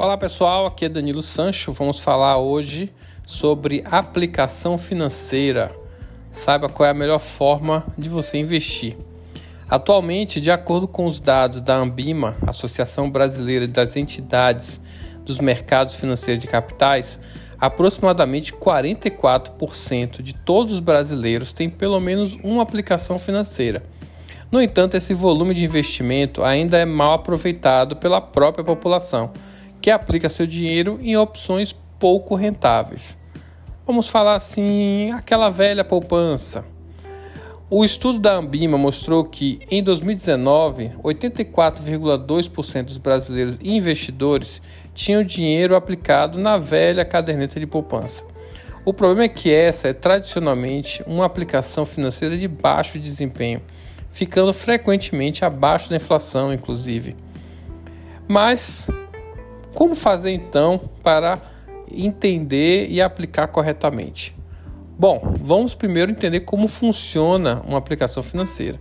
Olá pessoal, aqui é Danilo Sancho. Vamos falar hoje sobre aplicação financeira. Saiba qual é a melhor forma de você investir. Atualmente, de acordo com os dados da Ambima, Associação Brasileira das Entidades dos Mercados Financeiros de Capitais, aproximadamente 44% de todos os brasileiros têm pelo menos uma aplicação financeira. No entanto, esse volume de investimento ainda é mal aproveitado pela própria população que aplica seu dinheiro em opções pouco rentáveis. Vamos falar assim, aquela velha poupança. O estudo da Ambima mostrou que em 2019, 84,2% dos brasileiros investidores tinham dinheiro aplicado na velha caderneta de poupança. O problema é que essa é tradicionalmente uma aplicação financeira de baixo desempenho, ficando frequentemente abaixo da inflação, inclusive. Mas como fazer então para entender e aplicar corretamente? Bom, vamos primeiro entender como funciona uma aplicação financeira.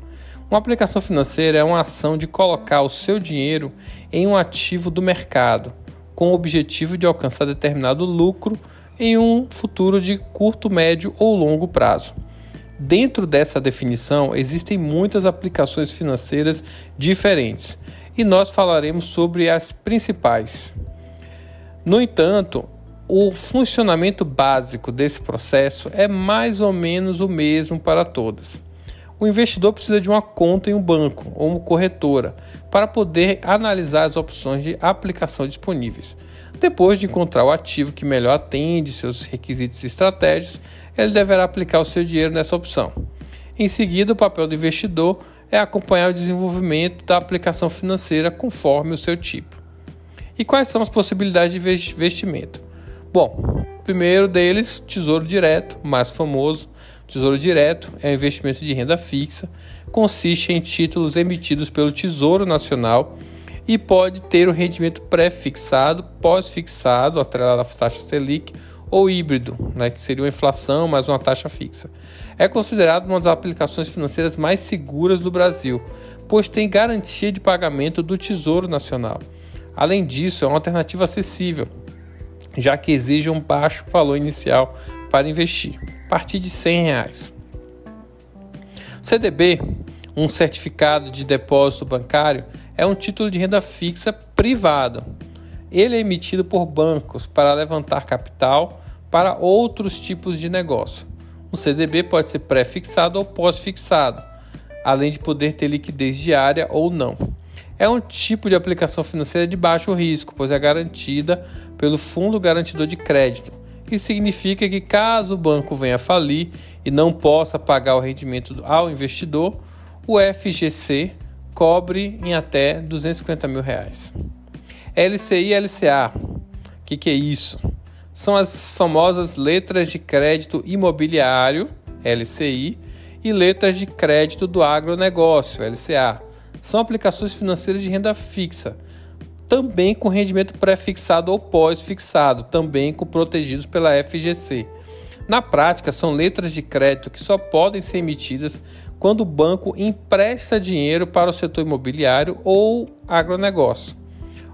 Uma aplicação financeira é uma ação de colocar o seu dinheiro em um ativo do mercado, com o objetivo de alcançar determinado lucro em um futuro de curto, médio ou longo prazo. Dentro dessa definição, existem muitas aplicações financeiras diferentes e nós falaremos sobre as principais. No entanto, o funcionamento básico desse processo é mais ou menos o mesmo para todas. O investidor precisa de uma conta em um banco ou uma corretora para poder analisar as opções de aplicação disponíveis. Depois de encontrar o ativo que melhor atende seus requisitos e estratégias, ele deverá aplicar o seu dinheiro nessa opção. Em seguida, o papel do investidor é acompanhar o desenvolvimento da aplicação financeira conforme o seu tipo. E quais são as possibilidades de investimento? Bom, primeiro deles, Tesouro Direto, mais famoso. Tesouro Direto é um investimento de renda fixa, consiste em títulos emitidos pelo Tesouro Nacional e pode ter o rendimento pré-fixado, pós-fixado, atrelado à taxa Selic, ou híbrido, né, que seria uma inflação mais uma taxa fixa. É considerado uma das aplicações financeiras mais seguras do Brasil, pois tem garantia de pagamento do Tesouro Nacional. Além disso, é uma alternativa acessível, já que exige um baixo valor inicial para investir, a partir de 100 reais. CDB, um certificado de depósito bancário, é um título de renda fixa privado. Ele é emitido por bancos para levantar capital para outros tipos de negócio. Um CDB pode ser pré-fixado ou pós-fixado, além de poder ter liquidez diária ou não é um tipo de aplicação financeira de baixo risco, pois é garantida pelo Fundo Garantidor de Crédito. Isso significa que, caso o banco venha a falir e não possa pagar o rendimento ao investidor, o FGC cobre em até 250 mil reais. LCI e LCA, o que, que é isso? São as famosas letras de crédito imobiliário, LCI, e letras de crédito do agronegócio, LCA são aplicações financeiras de renda fixa, também com rendimento pré-fixado ou pós-fixado, também com protegidos pela FGC. Na prática, são letras de crédito que só podem ser emitidas quando o banco empresta dinheiro para o setor imobiliário ou agronegócio.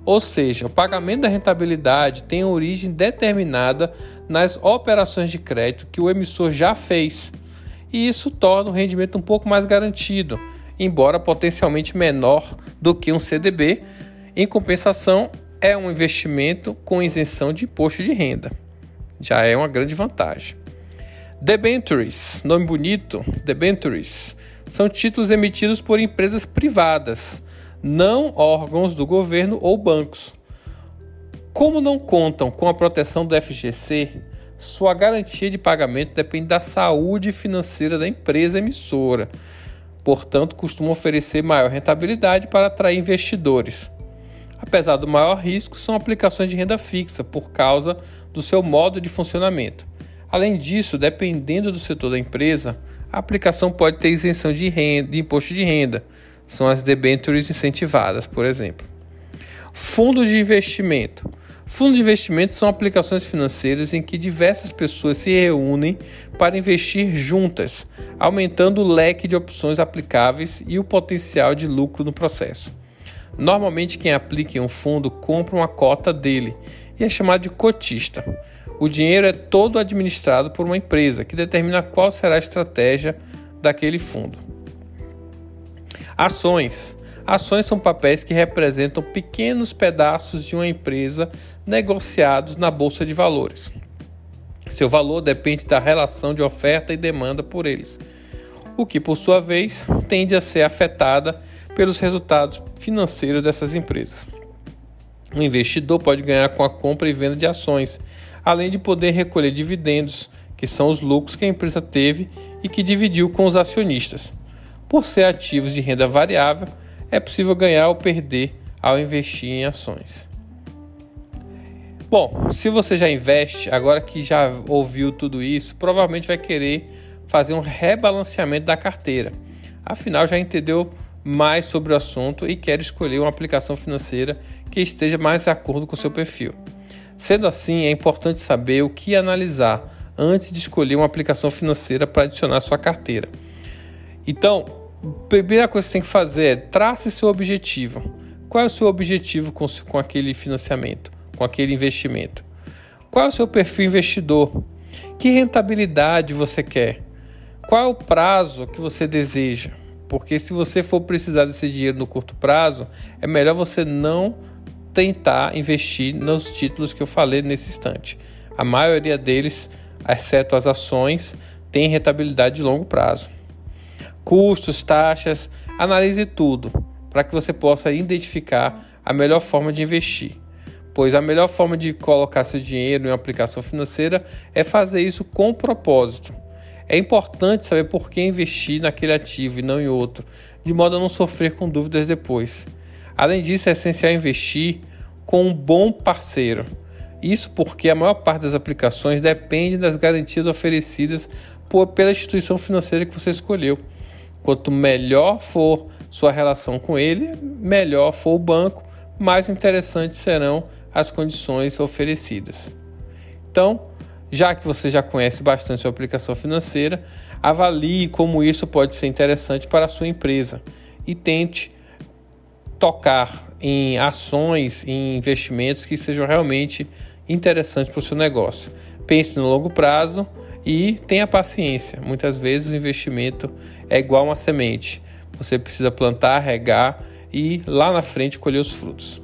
Ou seja, o pagamento da rentabilidade tem origem determinada nas operações de crédito que o emissor já fez, e isso torna o rendimento um pouco mais garantido, embora potencialmente menor do que um CDB. Em compensação, é um investimento com isenção de imposto de renda. Já é uma grande vantagem. Debentures, nome bonito, debentures, são títulos emitidos por empresas privadas, não órgãos do governo ou bancos. Como não contam com a proteção do FGC, sua garantia de pagamento depende da saúde financeira da empresa emissora, portanto, costumam oferecer maior rentabilidade para atrair investidores. Apesar do maior risco, são aplicações de renda fixa por causa do seu modo de funcionamento. Além disso, dependendo do setor da empresa, a aplicação pode ter isenção de, renda, de imposto de renda, são as debentures incentivadas, por exemplo. Fundos de investimento. Fundos de investimento são aplicações financeiras em que diversas pessoas se reúnem para investir juntas, aumentando o leque de opções aplicáveis e o potencial de lucro no processo. Normalmente, quem aplica em um fundo compra uma cota dele e é chamado de cotista. O dinheiro é todo administrado por uma empresa que determina qual será a estratégia daquele fundo. Ações. Ações são papéis que representam pequenos pedaços de uma empresa negociados na bolsa de valores. Seu valor depende da relação de oferta e demanda por eles, o que, por sua vez, tende a ser afetada pelos resultados financeiros dessas empresas. O investidor pode ganhar com a compra e venda de ações, além de poder recolher dividendos, que são os lucros que a empresa teve e que dividiu com os acionistas. Por ser ativos de renda variável, é possível ganhar ou perder ao investir em ações. Bom, se você já investe, agora que já ouviu tudo isso, provavelmente vai querer fazer um rebalanceamento da carteira. Afinal, já entendeu mais sobre o assunto e quer escolher uma aplicação financeira que esteja mais de acordo com seu perfil. Sendo assim, é importante saber o que analisar antes de escolher uma aplicação financeira para adicionar à sua carteira. Então, primeira coisa que você tem que fazer é trace seu objetivo. Qual é o seu objetivo com, com aquele financiamento, com aquele investimento? Qual é o seu perfil investidor? Que rentabilidade você quer? Qual é o prazo que você deseja? Porque se você for precisar desse dinheiro no curto prazo, é melhor você não tentar investir nos títulos que eu falei nesse instante. A maioria deles, exceto as ações, tem rentabilidade de longo prazo. Custos, taxas, analise tudo para que você possa identificar a melhor forma de investir. Pois a melhor forma de colocar seu dinheiro em uma aplicação financeira é fazer isso com propósito. É importante saber por que investir naquele ativo e não em outro, de modo a não sofrer com dúvidas depois. Além disso, é essencial investir com um bom parceiro. Isso porque a maior parte das aplicações depende das garantias oferecidas por, pela instituição financeira que você escolheu. Quanto melhor for sua relação com ele, melhor for o banco, mais interessantes serão as condições oferecidas. Então, já que você já conhece bastante sua aplicação financeira, avalie como isso pode ser interessante para a sua empresa e tente tocar em ações, em investimentos que sejam realmente interessantes para o seu negócio. Pense no longo prazo e tenha paciência. Muitas vezes o investimento é igual uma semente. Você precisa plantar, regar e lá na frente colher os frutos.